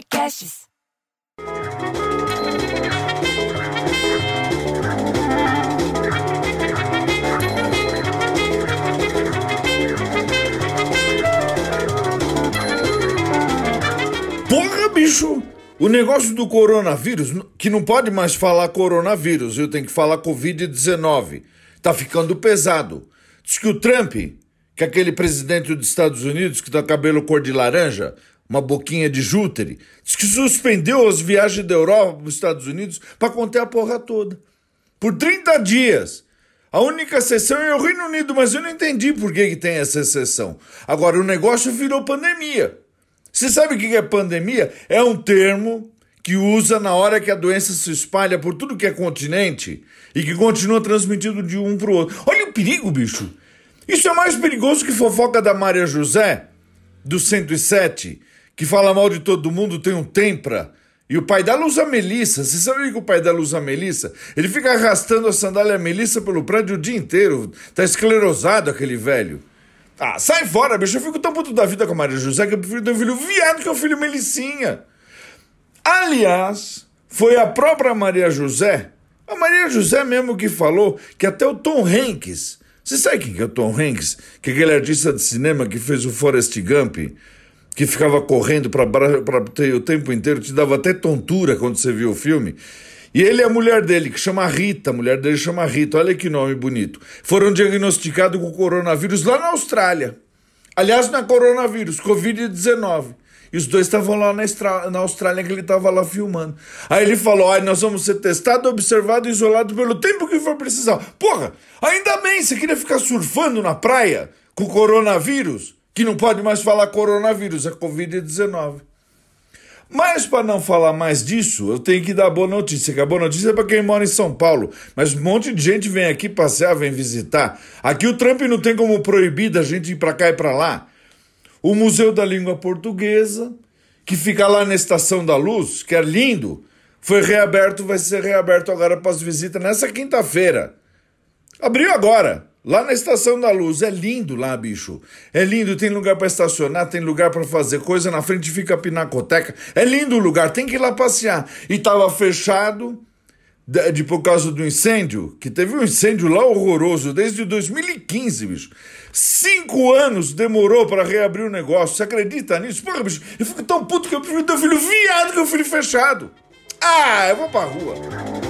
Podcasts. Porra, bicho! O negócio do coronavírus, que não pode mais falar coronavírus, eu tenho que falar Covid-19. Tá ficando pesado. Diz que o Trump, que é aquele presidente dos Estados Unidos que tem cabelo cor de laranja, uma boquinha de jútere, diz que suspendeu as viagens da Europa para os Estados Unidos para conter a porra toda. Por 30 dias. A única exceção é o Reino Unido, mas eu não entendi por que, que tem essa exceção. Agora, o negócio virou pandemia. Você sabe o que é pandemia? É um termo que usa na hora que a doença se espalha por tudo que é continente e que continua transmitindo de um para o outro. Olha o perigo, bicho. Isso é mais perigoso que fofoca da Maria José, do 107, que fala mal de todo mundo, tem um tempra. E o pai dela usa Melissa. Você sabe que o pai dela usa Melissa? Ele fica arrastando a sandália Melissa pelo prédio o dia inteiro. Tá esclerosado aquele velho. Ah, sai fora, bicho. Eu fico tão puto da vida com a Maria José que eu prefiro ter um filho viado que o filho Melicinha. Aliás, foi a própria Maria José, a Maria José mesmo que falou que até o Tom Hanks. Você sabe quem que é o Tom Hanks? Que é aquele artista de cinema que fez o Forrest Gump, que ficava correndo para o tempo inteiro, te dava até tontura quando você viu o filme. E ele é a mulher dele, que chama Rita, a mulher dele chama Rita, olha que nome bonito. Foram diagnosticados com coronavírus lá na Austrália. Aliás, é coronavírus, Covid-19. E os dois estavam lá na, na Austrália que ele estava lá filmando. Aí ele falou: ai, nós vamos ser testados, observados e isolados pelo tempo que for precisar. Porra, ainda bem, você queria ficar surfando na praia com coronavírus? Que não pode mais falar coronavírus, é Covid-19. Mas para não falar mais disso, eu tenho que dar boa notícia. Que a boa notícia é para quem mora em São Paulo. Mas um monte de gente vem aqui passear, vem visitar. Aqui o Trump não tem como proibir da gente ir para cá e para lá. O Museu da Língua Portuguesa, que fica lá na Estação da Luz, que é lindo, foi reaberto, vai ser reaberto agora para as visitas nessa quinta-feira. Abriu agora. Lá na Estação da Luz, é lindo lá, bicho. É lindo, tem lugar para estacionar, tem lugar para fazer coisa, na frente fica a pinacoteca. É lindo o lugar, tem que ir lá passear. E tava fechado de, de, por causa do incêndio, que teve um incêndio lá horroroso desde 2015, bicho. Cinco anos demorou para reabrir o negócio. Você acredita nisso? Porra, bicho, eu fico tão puto que eu prefiro ter filho viado que o filho fechado. Ah, eu vou pra rua.